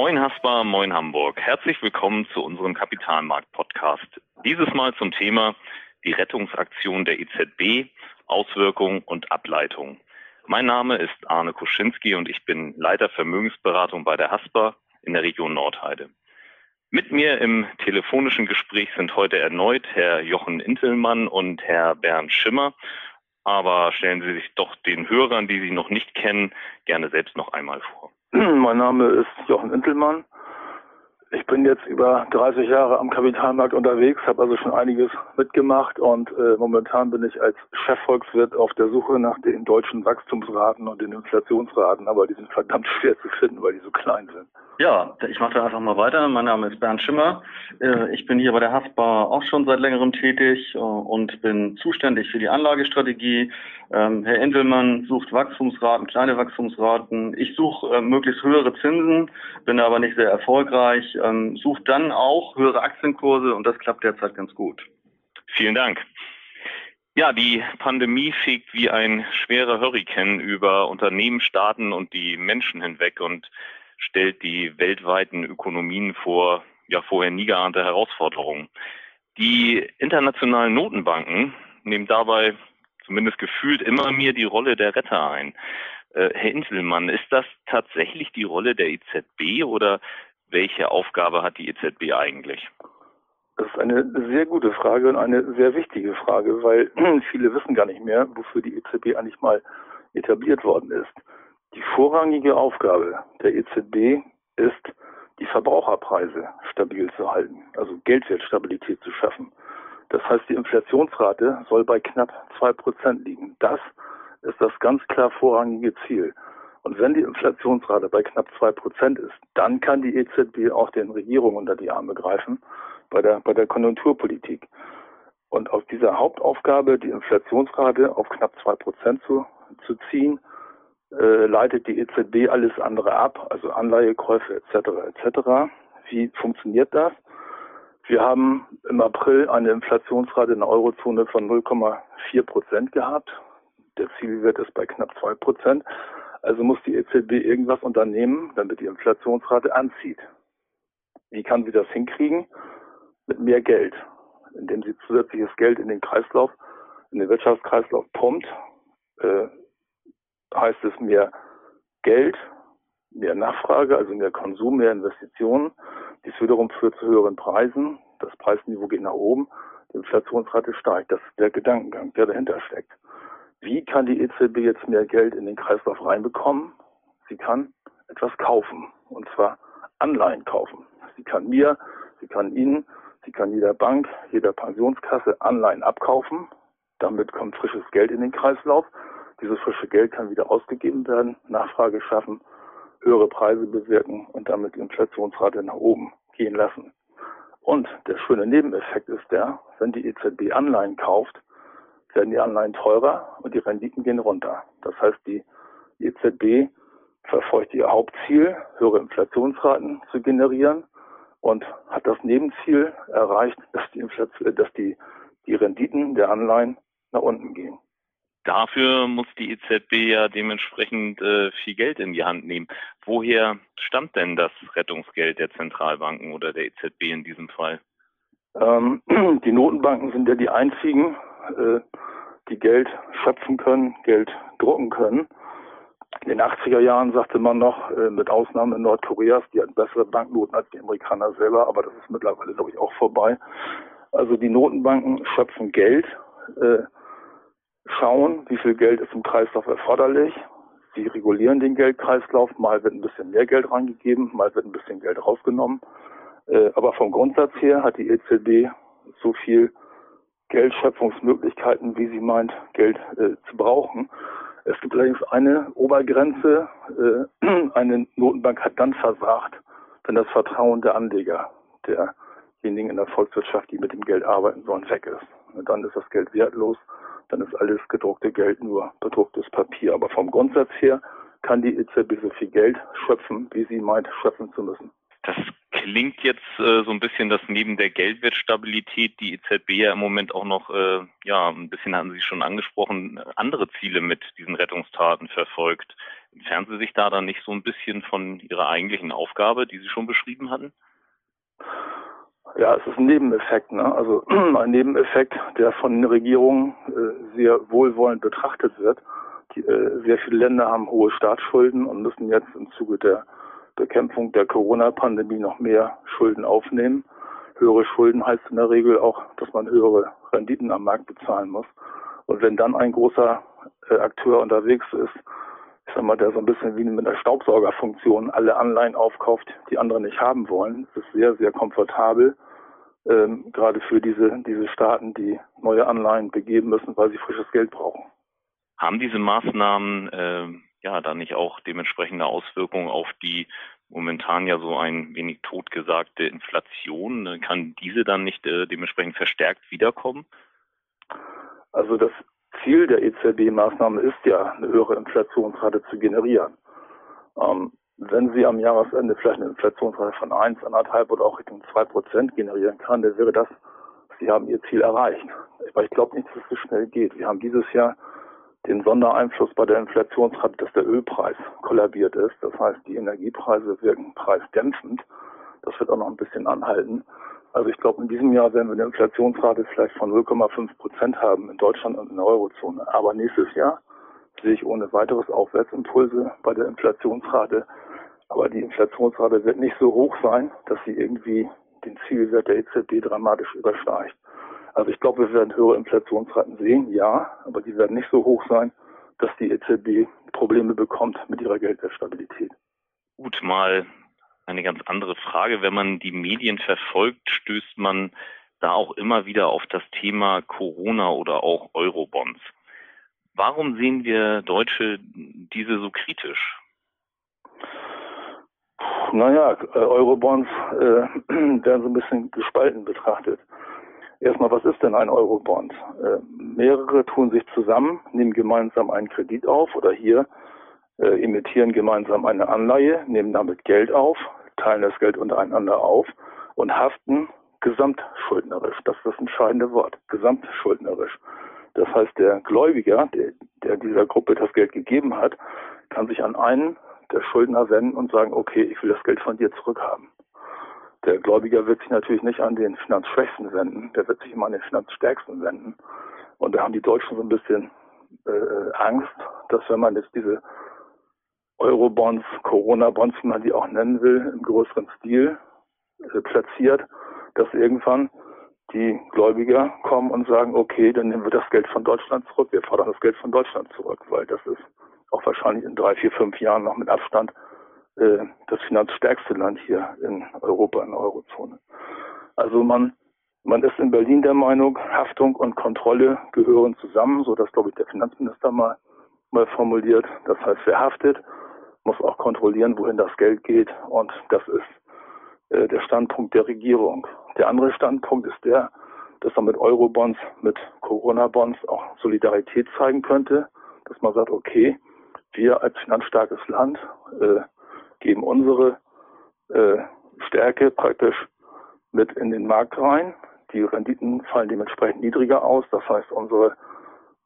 Moin Haspa, moin Hamburg. Herzlich willkommen zu unserem Kapitalmarkt-Podcast. Dieses Mal zum Thema die Rettungsaktion der EZB, Auswirkungen und Ableitung. Mein Name ist Arne Kuschinski und ich bin Leiter Vermögensberatung bei der Haspa in der Region Nordheide. Mit mir im telefonischen Gespräch sind heute erneut Herr Jochen Intelmann und Herr Bernd Schimmer. Aber stellen Sie sich doch den Hörern, die Sie noch nicht kennen, gerne selbst noch einmal vor. Mein Name ist Jochen Intelmann. Ich bin jetzt über 30 Jahre am Kapitalmarkt unterwegs, habe also schon einiges mitgemacht und äh, momentan bin ich als Chefvolkswirt auf der Suche nach den deutschen Wachstumsraten und den Inflationsraten, aber die sind verdammt schwer zu finden, weil die so klein sind. Ja, ich mache da einfach mal weiter. Mein Name ist Bernd Schimmer. Äh, ich bin hier bei der Haspa auch schon seit längerem tätig äh, und bin zuständig für die Anlagestrategie. Ähm, Herr Endelmann sucht Wachstumsraten, kleine Wachstumsraten. Ich suche äh, möglichst höhere Zinsen, bin aber nicht sehr erfolgreich. Ähm, suche dann auch höhere Aktienkurse und das klappt derzeit ganz gut. Vielen Dank. Ja, die Pandemie fegt wie ein schwerer Hurrikan über Unternehmen, Staaten und die Menschen hinweg und stellt die weltweiten Ökonomien vor ja vorher nie geahnte Herausforderungen. Die internationalen Notenbanken nehmen dabei zumindest gefühlt immer mehr die Rolle der Retter ein. Äh, Herr Inselmann, ist das tatsächlich die Rolle der EZB oder welche Aufgabe hat die EZB eigentlich? Das ist eine sehr gute Frage und eine sehr wichtige Frage, weil viele wissen gar nicht mehr, wofür die EZB eigentlich mal etabliert worden ist. Die vorrangige Aufgabe der EZB ist, die Verbraucherpreise stabil zu halten, also Geldwertstabilität zu schaffen. Das heißt, die Inflationsrate soll bei knapp zwei Prozent liegen. Das ist das ganz klar vorrangige Ziel. Und wenn die Inflationsrate bei knapp zwei Prozent ist, dann kann die EZB auch den Regierungen unter die Arme greifen bei der, bei der Konjunkturpolitik. Und auf dieser Hauptaufgabe, die Inflationsrate auf knapp zwei Prozent zu, zu ziehen, äh, leitet die EZB alles andere ab, also Anleihekäufe etc. etc. Wie funktioniert das? Wir haben im April eine Inflationsrate in der Eurozone von 0,4 Prozent gehabt. Der Zielwert ist bei knapp 2 Prozent. Also muss die EZB irgendwas unternehmen, damit die Inflationsrate anzieht. Wie kann sie das hinkriegen? Mit mehr Geld, indem sie zusätzliches Geld in den Kreislauf, in den Wirtschaftskreislauf pumpt, äh, heißt es mehr Geld, mehr Nachfrage, also mehr Konsum, mehr Investitionen. Dies wiederum führt zu höheren Preisen. Das Preisniveau geht nach oben. Die Inflationsrate steigt. Das ist der Gedankengang, der dahinter steckt. Wie kann die EZB jetzt mehr Geld in den Kreislauf reinbekommen? Sie kann etwas kaufen. Und zwar Anleihen kaufen. Sie kann mir, sie kann Ihnen, sie kann jeder Bank, jeder Pensionskasse Anleihen abkaufen. Damit kommt frisches Geld in den Kreislauf. Dieses frische Geld kann wieder ausgegeben werden, Nachfrage schaffen, höhere Preise bewirken und damit die Inflationsrate nach oben gehen lassen. Und der schöne Nebeneffekt ist der, wenn die EZB Anleihen kauft, werden die Anleihen teurer und die Renditen gehen runter. Das heißt, die EZB verfolgt ihr Hauptziel, höhere Inflationsraten zu generieren und hat das Nebenziel erreicht, dass die, Inflation, dass die, die Renditen der Anleihen nach unten gehen. Dafür muss die EZB ja dementsprechend äh, viel Geld in die Hand nehmen. Woher stammt denn das Rettungsgeld der Zentralbanken oder der EZB in diesem Fall? Ähm, die Notenbanken sind ja die einzigen, äh, die Geld schöpfen können, Geld drucken können. In den 80er Jahren sagte man noch, äh, mit Ausnahme Nordkoreas, die hatten bessere Banknoten als die Amerikaner selber, aber das ist mittlerweile, glaube ich, auch vorbei. Also die Notenbanken schöpfen Geld, äh, schauen, wie viel Geld ist im Kreislauf erforderlich. Sie regulieren den Geldkreislauf. Mal wird ein bisschen mehr Geld reingegeben, mal wird ein bisschen Geld rausgenommen. Äh, aber vom Grundsatz her hat die EZB so viel Geldschöpfungsmöglichkeiten, wie sie meint, Geld äh, zu brauchen. Es gibt allerdings eine Obergrenze. Äh, eine Notenbank hat dann versagt, wenn das Vertrauen der Anleger, derjenigen in der Volkswirtschaft, die mit dem Geld arbeiten sollen, weg ist. Und dann ist das Geld wertlos dann ist alles gedruckte Geld nur bedrucktes Papier. Aber vom Grundsatz her kann die EZB so viel Geld schöpfen, wie sie meint, schöpfen zu müssen. Das klingt jetzt äh, so ein bisschen, dass neben der Geldwertstabilität die EZB ja im Moment auch noch, äh, ja, ein bisschen hatten Sie schon angesprochen, andere Ziele mit diesen Rettungstaten verfolgt. Entfernen Sie sich da dann nicht so ein bisschen von Ihrer eigentlichen Aufgabe, die Sie schon beschrieben hatten? Ja, es ist ein Nebeneffekt, ne? also ein Nebeneffekt, der von den Regierungen äh, sehr wohlwollend betrachtet wird. Die, äh, sehr viele Länder haben hohe Staatsschulden und müssen jetzt im Zuge der Bekämpfung der Corona-Pandemie noch mehr Schulden aufnehmen. Höhere Schulden heißt in der Regel auch, dass man höhere Renditen am Markt bezahlen muss. Und wenn dann ein großer äh, Akteur unterwegs ist, mal, der so ein bisschen wie mit einer Staubsaugerfunktion alle Anleihen aufkauft, die andere nicht haben wollen, ist es sehr, sehr komfortabel, ähm, gerade für diese, diese Staaten, die neue Anleihen begeben müssen, weil sie frisches Geld brauchen. Haben diese Maßnahmen äh, ja dann nicht auch dementsprechende Auswirkungen auf die momentan ja so ein wenig totgesagte Inflation? Kann diese dann nicht äh, dementsprechend verstärkt wiederkommen? Also das Ziel der EZB-Maßnahme ist ja, eine höhere Inflationsrate zu generieren. Ähm, wenn sie am Jahresende vielleicht eine Inflationsrate von 1, 1,5 oder auch Richtung 2 Prozent generieren kann, dann wäre das, sie haben ihr Ziel erreicht. Aber ich glaube nicht, dass es so schnell geht. Wir haben dieses Jahr den Sondereinfluss bei der Inflationsrate, dass der Ölpreis kollabiert ist. Das heißt, die Energiepreise wirken preisdämpfend. Das wird auch noch ein bisschen anhalten. Also ich glaube, in diesem Jahr werden wir eine Inflationsrate vielleicht von 0,5 Prozent haben in Deutschland und in der Eurozone. Aber nächstes Jahr sehe ich ohne weiteres Aufwärtsimpulse bei der Inflationsrate. Aber die Inflationsrate wird nicht so hoch sein, dass sie irgendwie den Zielwert der EZB dramatisch übersteigt. Also ich glaube, wir werden höhere Inflationsraten sehen, ja, aber die werden nicht so hoch sein, dass die EZB Probleme bekommt mit ihrer Geldwertstabilität. Gut, mal eine ganz andere Frage. Wenn man die Medien verfolgt, stößt man da auch immer wieder auf das Thema Corona oder auch Eurobonds. Warum sehen wir Deutsche diese so kritisch? Naja, äh, Eurobonds äh, werden so ein bisschen gespalten betrachtet. Erstmal, was ist denn ein Eurobond? Äh, mehrere tun sich zusammen, nehmen gemeinsam einen Kredit auf oder hier äh, emittieren gemeinsam eine Anleihe, nehmen damit Geld auf, teilen das Geld untereinander auf und haften gesamtschuldnerisch. Das ist das entscheidende Wort, gesamtschuldnerisch. Das heißt, der Gläubiger, der, der dieser Gruppe das Geld gegeben hat, kann sich an einen der Schuldner wenden und sagen, okay, ich will das Geld von dir zurückhaben. Der Gläubiger wird sich natürlich nicht an den Finanzschwächsten wenden, der wird sich immer an den Finanzstärksten wenden. Und da haben die Deutschen so ein bisschen äh, Angst, dass wenn man jetzt diese Eurobonds, Corona-Bonds, wie man die auch nennen will, im größeren Stil äh, platziert, dass irgendwann die Gläubiger kommen und sagen, okay, dann nehmen wir das Geld von Deutschland zurück, wir fordern das Geld von Deutschland zurück, weil das ist auch wahrscheinlich in drei, vier, fünf Jahren noch mit Abstand äh, das finanzstärkste Land hier in Europa, in der Eurozone. Also man, man ist in Berlin der Meinung, Haftung und Kontrolle gehören zusammen, so das glaube ich der Finanzminister mal, mal formuliert. Das heißt, wer haftet, muss auch kontrollieren, wohin das Geld geht und das ist äh, der Standpunkt der Regierung. Der andere Standpunkt ist der, dass man mit Eurobonds, mit Corona-Bonds auch Solidarität zeigen könnte, dass man sagt, okay, wir als finanzstarkes Land äh, geben unsere äh, Stärke praktisch mit in den Markt rein. Die Renditen fallen dementsprechend niedriger aus. Das heißt, unsere,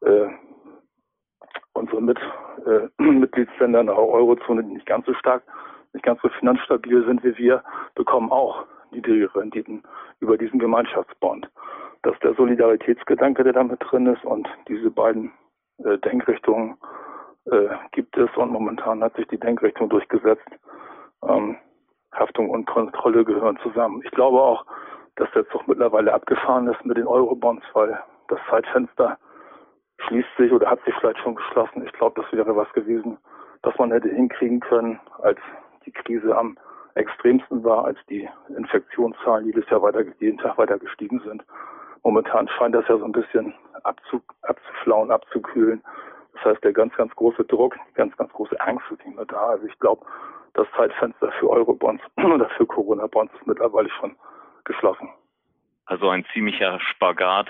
äh, unsere mit, äh, Mitgliedsländer in der Eurozone, die nicht ganz so stark, nicht ganz so finanzstabil sind wie wir, bekommen auch niedrige Renditen über diesen Gemeinschaftsbond. Das ist der Solidaritätsgedanke, der damit drin ist und diese beiden äh, Denkrichtungen äh, gibt es und momentan hat sich die Denkrichtung durchgesetzt. Ähm, Haftung und Kontrolle gehören zusammen. Ich glaube auch, dass der Zug mittlerweile abgefahren ist mit den Eurobonds, weil das Zeitfenster schließt sich oder hat sich vielleicht schon geschlossen. Ich glaube, das wäre was gewesen, was man hätte hinkriegen können, als die Krise am extremsten war, als die Infektionszahlen jedes Jahr weiter, jeden Tag weiter gestiegen sind. Momentan scheint das ja so ein bisschen abzu, abzuflauen, abzukühlen. Das heißt, der ganz, ganz große Druck, ganz, ganz große Angst ist mehr da. Also ich glaube, das Zeitfenster für Eurobonds oder für Corona-Bonds ist mittlerweile schon geschlossen. Also ein ziemlicher Spagat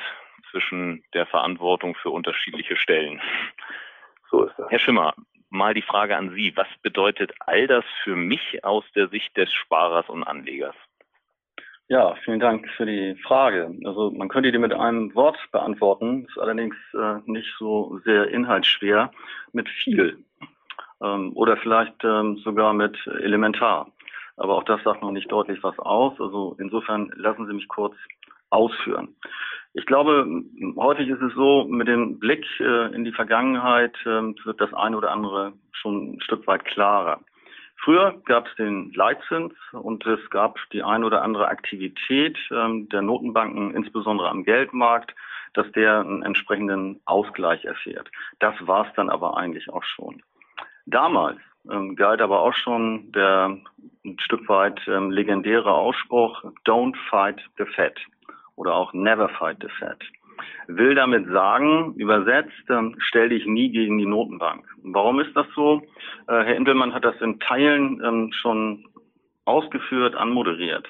zwischen der Verantwortung für unterschiedliche Stellen. So ist das. Herr Schimmer, mal die Frage an Sie. Was bedeutet all das für mich aus der Sicht des Sparers und Anlegers? Ja, vielen Dank für die Frage. Also man könnte die mit einem Wort beantworten, ist allerdings äh, nicht so sehr inhaltsschwer, mit viel ähm, oder vielleicht ähm, sogar mit elementar. Aber auch das sagt noch nicht deutlich was aus. Also insofern lassen Sie mich kurz ausführen. Ich glaube, häufig ist es so, mit dem Blick äh, in die Vergangenheit äh, wird das eine oder andere schon ein Stück weit klarer. Früher gab es den Leitzins und es gab die ein oder andere Aktivität ähm, der Notenbanken, insbesondere am Geldmarkt, dass der einen entsprechenden Ausgleich erfährt. Das war es dann aber eigentlich auch schon. Damals ähm, galt aber auch schon der ein Stück weit ähm, legendäre Ausspruch Don't fight the Fed oder auch Never fight the Fed. Will damit sagen, übersetzt, ähm, stell dich nie gegen die Notenbank. Warum ist das so? Äh, Herr Indelmann hat das in Teilen ähm, schon ausgeführt, anmoderiert.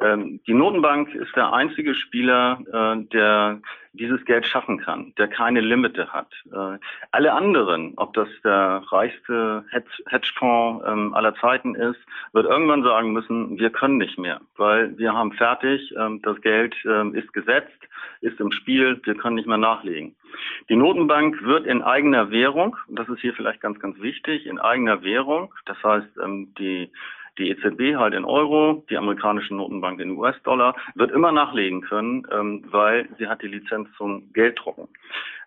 Ähm, die Notenbank ist der einzige Spieler, äh, der dieses Geld schaffen kann, der keine Limite hat. Äh, alle anderen, ob das der reichste Hedgefonds ähm, aller Zeiten ist, wird irgendwann sagen müssen, wir können nicht mehr, weil wir haben fertig, ähm, das Geld ähm, ist gesetzt, ist im Spiel, wir können nicht mehr nachlegen. Die Notenbank wird in eigener Währung, das ist hier vielleicht ganz, ganz wichtig, in eigener Währung, das heißt, ähm, die die EZB halt in Euro, die amerikanische Notenbank in US-Dollar, wird immer nachlegen können, ähm, weil sie hat die Lizenz zum Gelddrucken.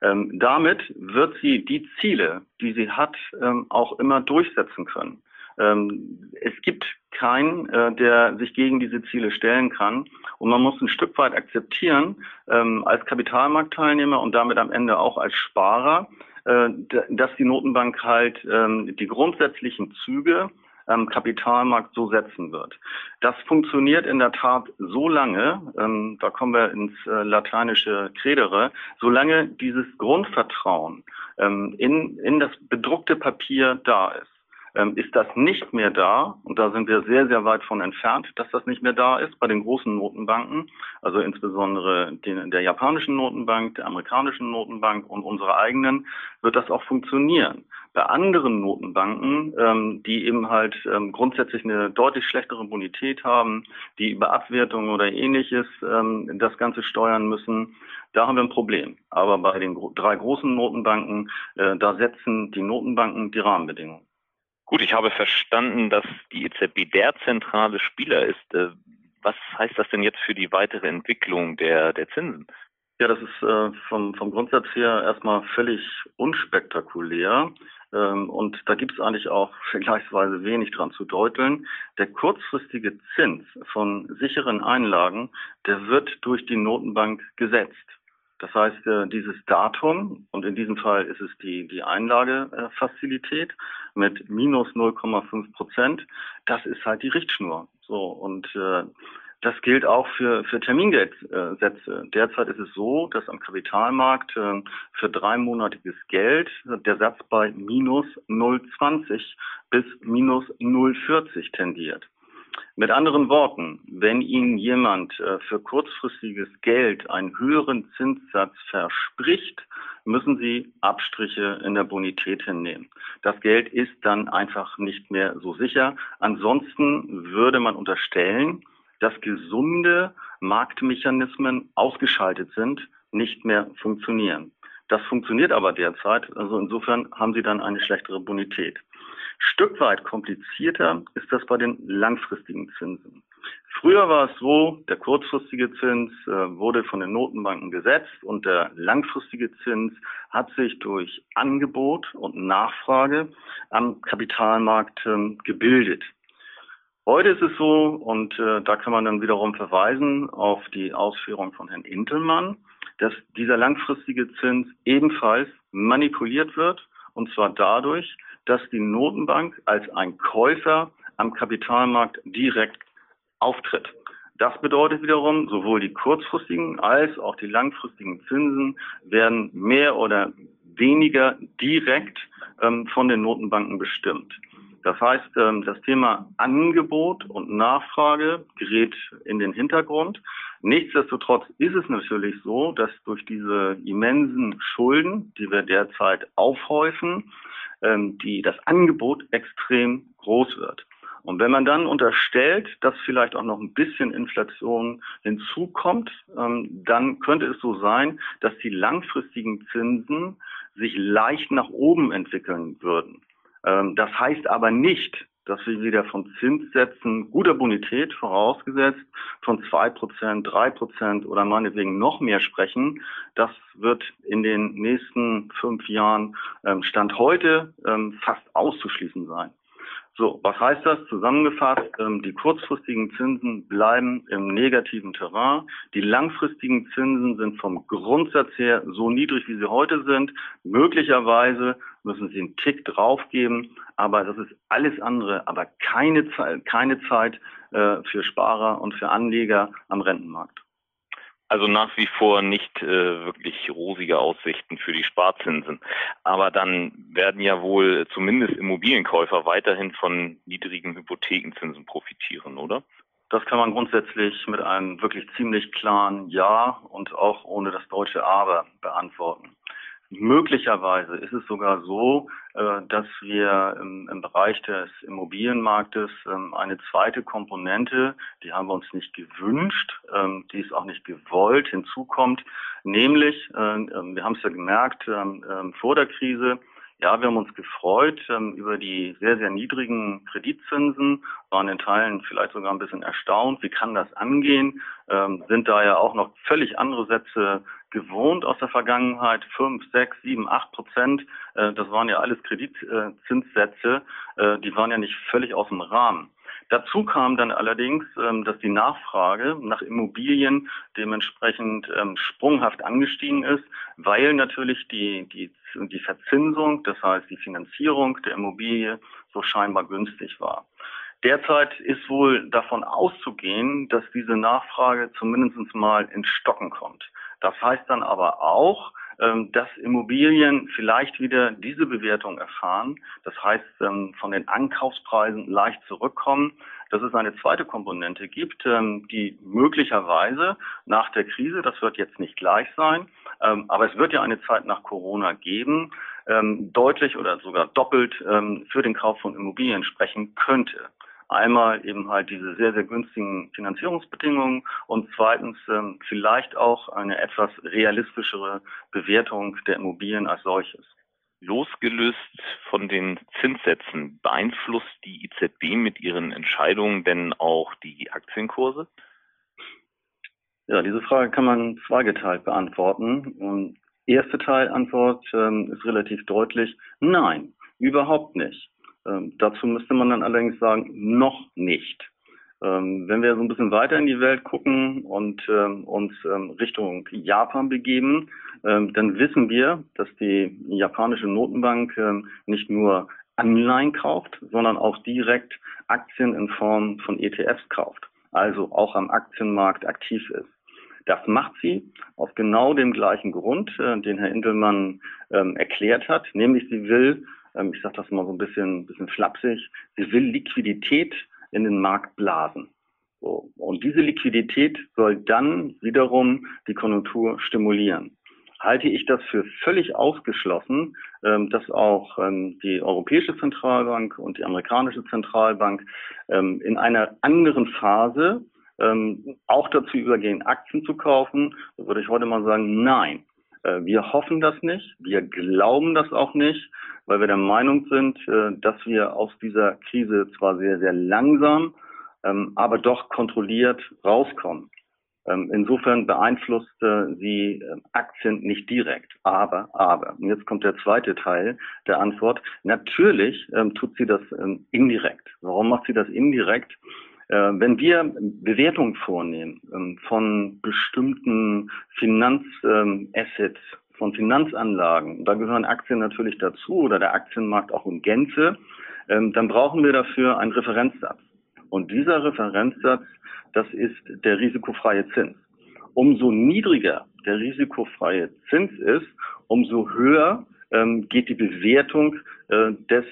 Ähm, damit wird sie die Ziele, die sie hat, ähm, auch immer durchsetzen können. Ähm, es gibt keinen, äh, der sich gegen diese Ziele stellen kann. Und man muss ein Stück weit akzeptieren, ähm, als Kapitalmarktteilnehmer und damit am Ende auch als Sparer, äh, dass die Notenbank halt ähm, die grundsätzlichen Züge ähm, Kapitalmarkt so setzen wird. Das funktioniert in der Tat so lange, ähm, da kommen wir ins äh, lateinische Credere, solange dieses Grundvertrauen ähm, in, in das bedruckte Papier da ist. Ähm, ist das nicht mehr da, und da sind wir sehr, sehr weit von entfernt, dass das nicht mehr da ist bei den großen Notenbanken, also insbesondere den, der japanischen Notenbank, der amerikanischen Notenbank und unserer eigenen, wird das auch funktionieren. Bei anderen Notenbanken, ähm, die eben halt ähm, grundsätzlich eine deutlich schlechtere Bonität haben, die über Abwertung oder ähnliches ähm, das Ganze steuern müssen, da haben wir ein Problem. Aber bei den drei großen Notenbanken, äh, da setzen die Notenbanken die Rahmenbedingungen. Gut, ich habe verstanden, dass die EZB der zentrale Spieler ist. Äh, was heißt das denn jetzt für die weitere Entwicklung der, der Zinsen? Ja, das ist äh, vom, vom Grundsatz her erstmal völlig unspektakulär. Ähm, und da gibt es eigentlich auch vergleichsweise wenig dran zu deuteln. Der kurzfristige Zins von sicheren Einlagen, der wird durch die Notenbank gesetzt. Das heißt, äh, dieses Datum, und in diesem Fall ist es die, die Einlagefazilität mit minus 0,5 Prozent, das ist halt die Richtschnur. So, und äh, das gilt auch für, für Termingeldsätze. Derzeit ist es so, dass am Kapitalmarkt äh, für dreimonatiges Geld der Satz bei minus 0,20 bis minus 0,40 tendiert. Mit anderen Worten, wenn Ihnen jemand äh, für kurzfristiges Geld einen höheren Zinssatz verspricht, müssen Sie Abstriche in der Bonität hinnehmen. Das Geld ist dann einfach nicht mehr so sicher. Ansonsten würde man unterstellen, dass gesunde Marktmechanismen ausgeschaltet sind, nicht mehr funktionieren. Das funktioniert aber derzeit. Also insofern haben Sie dann eine schlechtere Bonität. Stück weit komplizierter ist das bei den langfristigen Zinsen. Früher war es so, der kurzfristige Zins äh, wurde von den Notenbanken gesetzt und der langfristige Zins hat sich durch Angebot und Nachfrage am Kapitalmarkt äh, gebildet. Heute ist es so, und äh, da kann man dann wiederum verweisen auf die Ausführung von Herrn Intelmann, dass dieser langfristige Zins ebenfalls manipuliert wird, und zwar dadurch, dass die Notenbank als ein Käufer am Kapitalmarkt direkt auftritt. Das bedeutet wiederum, sowohl die kurzfristigen als auch die langfristigen Zinsen werden mehr oder weniger direkt ähm, von den Notenbanken bestimmt. Das heißt, ähm, das Thema Angebot und Nachfrage gerät in den Hintergrund. Nichtsdestotrotz ist es natürlich so, dass durch diese immensen Schulden, die wir derzeit aufhäufen, ähm, die, das Angebot extrem groß wird. Und wenn man dann unterstellt, dass vielleicht auch noch ein bisschen Inflation hinzukommt, ähm, dann könnte es so sein, dass die langfristigen Zinsen sich leicht nach oben entwickeln würden. Ähm, das heißt aber nicht, dass wir wieder von Zinssätzen guter Bonität vorausgesetzt von zwei Prozent, drei Prozent oder meinetwegen noch mehr sprechen. Das wird in den nächsten fünf Jahren ähm, Stand heute ähm, fast auszuschließen sein. So, was heißt das? Zusammengefasst, die kurzfristigen Zinsen bleiben im negativen Terrain. Die langfristigen Zinsen sind vom Grundsatz her so niedrig, wie sie heute sind. Möglicherweise müssen sie einen Tick draufgeben, aber das ist alles andere, aber keine Zeit, keine Zeit äh, für Sparer und für Anleger am Rentenmarkt. Also nach wie vor nicht äh, wirklich rosige Aussichten für die Sparzinsen. Aber dann werden ja wohl zumindest Immobilienkäufer weiterhin von niedrigen Hypothekenzinsen profitieren, oder? Das kann man grundsätzlich mit einem wirklich ziemlich klaren Ja und auch ohne das deutsche Aber beantworten. Möglicherweise ist es sogar so, äh, dass wir im, Bereich des Immobilienmarktes ähm, eine zweite Komponente, die haben wir uns nicht gewünscht, ähm, die ist auch nicht gewollt, hinzukommt, nämlich, äh, ähm, wir haben es ja gemerkt vor der Krise, ja, wir haben uns gefreut ähm, über die sehr, sehr niedrigen Kreditzinsen, waren in Teilen vielleicht sogar ein bisschen erstaunt. Wie kann das angehen? Ähm, sind da ja auch noch völlig andere Sätze gewohnt aus der Vergangenheit. Fünf, sechs, sieben, acht Prozent. Äh, das waren ja alles Kreditzinssätze. Äh, die waren ja nicht völlig aus dem Rahmen. Dazu kam dann allerdings, ähm, dass die Nachfrage nach Immobilien dementsprechend ähm, sprunghaft angestiegen ist, weil natürlich die, die, die Verzinsung, das heißt die Finanzierung der Immobilie so scheinbar günstig war. Derzeit ist wohl davon auszugehen, dass diese Nachfrage zumindest mal ins Stocken kommt. Das heißt dann aber auch, dass Immobilien vielleicht wieder diese Bewertung erfahren. Das heißt, ähm, von den Ankaufspreisen leicht zurückkommen. Dass es eine zweite Komponente gibt, ähm, die möglicherweise nach der Krise, das wird jetzt nicht gleich sein, aber es wird ja eine Zeit nach Corona geben, deutlich oder sogar doppelt für den Kauf von Immobilien sprechen könnte. Einmal eben halt diese sehr, sehr günstigen Finanzierungsbedingungen und zweitens ähm, vielleicht auch eine etwas realistischere Bewertung der Immobilien als solches. Losgelöst von den Zinssätzen, beeinflusst die EZB mit ihren Entscheidungen denn auch die Aktienkurse? Ja, diese Frage kann man zweigeteilt beantworten. Und erste Teilantwort ähm, ist relativ deutlich. Nein, überhaupt nicht. Ähm, dazu müsste man dann allerdings sagen, noch nicht. Ähm, wenn wir so ein bisschen weiter in die Welt gucken und ähm, uns ähm, Richtung Japan begeben, ähm, dann wissen wir, dass die japanische Notenbank ähm, nicht nur Anleihen kauft, sondern auch direkt Aktien in Form von ETFs kauft, also auch am Aktienmarkt aktiv ist. Das macht sie aus genau dem gleichen Grund, äh, den Herr Indelmann ähm, erklärt hat, nämlich sie will ähm, ich sage das mal so ein bisschen, bisschen flapsig, sie will Liquidität in den Markt blasen. So. Und diese Liquidität soll dann wiederum die Konjunktur stimulieren. Halte ich das für völlig ausgeschlossen, ähm, dass auch ähm, die Europäische Zentralbank und die amerikanische Zentralbank ähm, in einer anderen Phase ähm, auch dazu übergehen, Aktien zu kaufen, würde ich heute mal sagen, nein. Äh, wir hoffen das nicht, wir glauben das auch nicht, weil wir der Meinung sind, äh, dass wir aus dieser Krise zwar sehr, sehr langsam, ähm, aber doch kontrolliert rauskommen. Ähm, insofern beeinflusst sie ähm, Aktien nicht direkt, aber, aber, und jetzt kommt der zweite Teil der Antwort, natürlich tut sie das indirekt. Warum macht sie das indirekt? Äh, wenn wir Bewertungen vornehmen ähm, von bestimmten Finanzassets, von Finanzanlagen, da gehören Aktien natürlich dazu oder der Aktienmarkt auch in Gänze, ähm, dann brauchen wir dafür einen Referenzsatz. Und dieser Referenzsatz, das ist der risikofreie Zins. Umso niedriger der risikofreie Zins ist, umso höher ähm, geht die Bewertung äh, des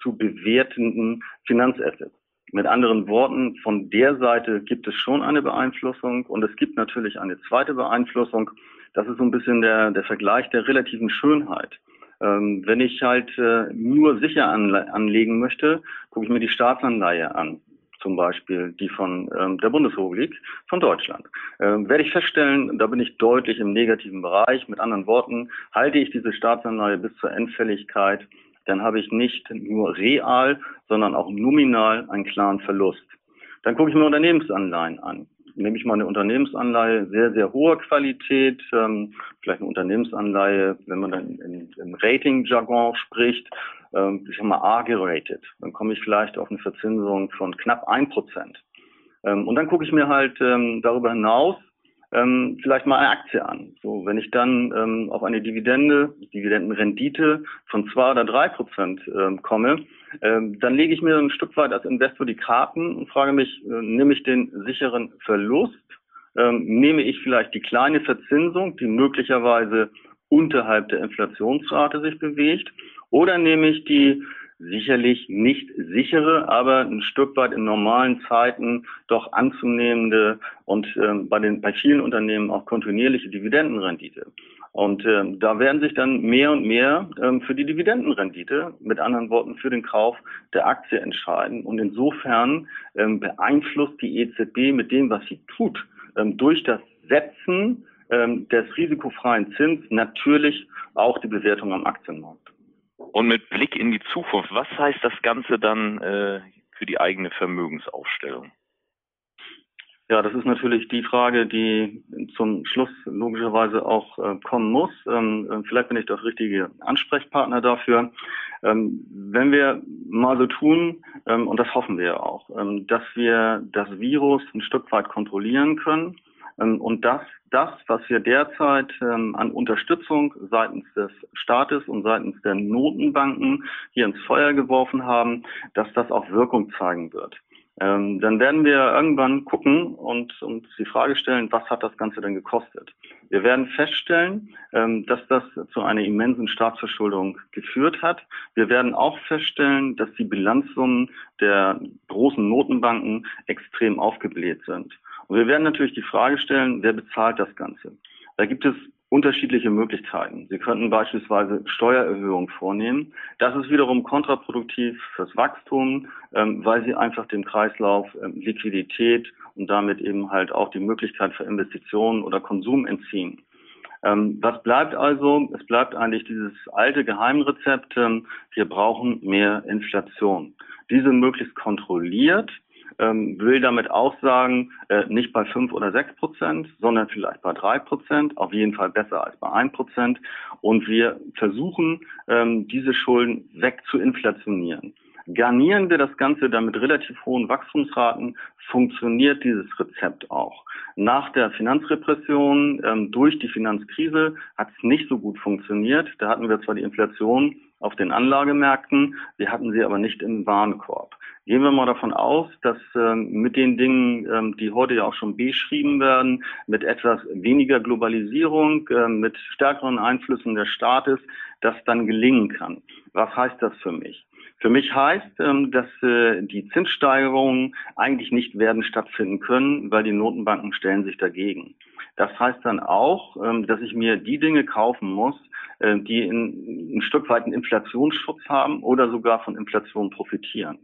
zu bewertenden Finanzassets. Mit anderen Worten, von der Seite gibt es schon eine Beeinflussung und es gibt natürlich eine zweite Beeinflussung. Das ist so ein bisschen der, der Vergleich der relativen Schönheit. Ähm, wenn ich halt äh, nur sicher anle anlegen möchte, gucke ich mir die Staatsanleihe an zum Beispiel die von ähm, der Bundesrepublik, von Deutschland. Ähm, werde ich feststellen, da bin ich deutlich im negativen Bereich. Mit anderen Worten, halte ich diese Staatsanleihe bis zur Endfälligkeit, dann habe ich nicht nur real, sondern auch nominal einen klaren Verlust. Dann gucke ich mir Unternehmensanleihen an nehme ich mal eine Unternehmensanleihe sehr, sehr hoher Qualität, ähm, vielleicht eine Unternehmensanleihe, wenn man dann in, im Rating-Jargon spricht, ähm, ich sag mal A geratet. Dann komme ich vielleicht auf eine Verzinsung von knapp ein Prozent. Ähm, und dann gucke ich mir halt ähm, darüber hinaus ähm, vielleicht mal eine Aktie an. So, wenn ich dann ähm, auf eine Dividende, Dividendenrendite von zwei oder drei Prozent ähm, komme, ähm, dann lege ich mir ein Stück weit als Investor die Karten und frage mich, äh, nehme ich den sicheren Verlust? Ähm, nehme ich vielleicht die kleine Verzinsung, die möglicherweise unterhalb der Inflationsrate sich bewegt? Oder nehme ich die sicherlich nicht sichere, aber ein Stück weit in normalen Zeiten doch anzunehmende und ähm, bei den bei vielen Unternehmen auch kontinuierliche Dividendenrendite. Und ähm, da werden sich dann mehr und mehr ähm, für die Dividendenrendite, mit anderen Worten für den Kauf der Aktie entscheiden. Und insofern ähm, beeinflusst die EZB mit dem, was sie tut, ähm, durch das Setzen ähm, des risikofreien Zins natürlich auch die Bewertung am Aktienmarkt. Und mit Blick in die Zukunft, was heißt das Ganze dann äh, für die eigene Vermögensaufstellung? Ja, das ist natürlich die Frage, die zum Schluss logischerweise auch äh, kommen muss. Ähm, äh, vielleicht bin ich doch richtige Ansprechpartner dafür. Ähm, wenn wir mal so tun, ähm, und das hoffen wir auch, ähm, dass wir das Virus ein Stück weit kontrollieren können, und dass das, was wir derzeit ähm, an Unterstützung seitens des Staates und seitens der Notenbanken hier ins Feuer geworfen haben, dass das auch Wirkung zeigen wird. Ähm, dann werden wir irgendwann gucken und uns die Frage stellen, was hat das Ganze denn gekostet? Wir werden feststellen, ähm, dass das zu einer immensen Staatsverschuldung geführt hat. Wir werden auch feststellen, dass die Bilanzsummen der großen Notenbanken extrem aufgebläht sind. Und wir werden natürlich die Frage stellen, wer bezahlt das Ganze? Da gibt es unterschiedliche Möglichkeiten. Sie könnten beispielsweise Steuererhöhungen vornehmen. Das ist wiederum kontraproduktiv fürs Wachstum, ähm, weil sie einfach dem Kreislauf ähm, Liquidität und damit eben halt auch die Möglichkeit für Investitionen oder Konsum entziehen. Ähm, was bleibt also? Es bleibt eigentlich dieses alte Geheimrezept, ähm, wir brauchen mehr Inflation. Diese möglichst kontrolliert ähm, will damit auch sagen, äh, nicht bei fünf oder sechs Prozent, sondern vielleicht bei drei Prozent, auf jeden Fall besser als bei ein Prozent. Und wir versuchen, ähm, diese Schulden weg zu inflationieren. Garnieren wir das Ganze dann mit relativ hohen Wachstumsraten, funktioniert dieses Rezept auch. Nach der Finanzrepression ähm, durch die Finanzkrise hat es nicht so gut funktioniert. Da hatten wir zwar die Inflation auf den Anlagemärkten, wir hatten sie aber nicht im Warenkorb. Gehen wir mal davon aus, dass ähm, mit den Dingen, ähm, die heute ja auch schon beschrieben werden, mit etwas weniger Globalisierung, äh, mit stärkeren Einflüssen des Staates, das dann gelingen kann. Was heißt das für mich? Für mich heißt, ähm, dass äh, die Zinssteigerungen eigentlich nicht werden stattfinden können, weil die Notenbanken stellen sich dagegen. Das heißt dann auch, ähm, dass ich mir die Dinge kaufen muss, äh, die in, ein Stück weit einen Inflationsschutz haben oder sogar von Inflation profitieren.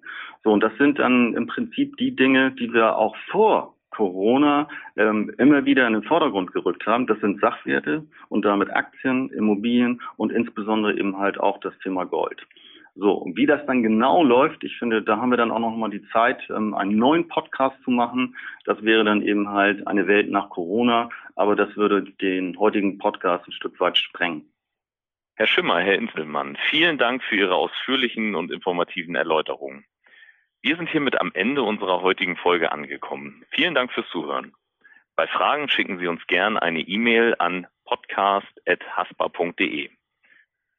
So, und das sind dann im Prinzip die Dinge, die wir auch vor Corona ähm, immer wieder in den Vordergrund gerückt haben. Das sind Sachwerte und damit Aktien, Immobilien und insbesondere eben halt auch das Thema Gold. So, und wie das dann genau läuft, ich finde, da haben wir dann auch noch mal die Zeit, ähm, einen neuen Podcast zu machen. Das wäre dann eben halt eine Welt nach Corona, aber das würde den heutigen Podcast ein Stück weit sprengen. Herr Schimmer, Herr Inselmann, vielen Dank für Ihre ausführlichen und informativen Erläuterungen. Wir sind hiermit am Ende unserer heutigen Folge angekommen. Vielen Dank fürs Zuhören. Bei Fragen schicken Sie uns gern eine E-Mail an podcast.haspa.de.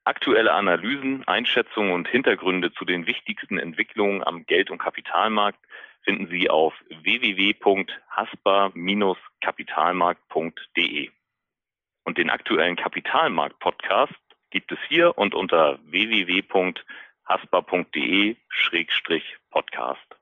Aktuelle Analysen, Einschätzungen und Hintergründe zu den wichtigsten Entwicklungen am Geld- und Kapitalmarkt finden Sie auf www.haspa-kapitalmarkt.de. Und den aktuellen Kapitalmarkt-Podcast gibt es hier und unter www.haspa.de-podcast.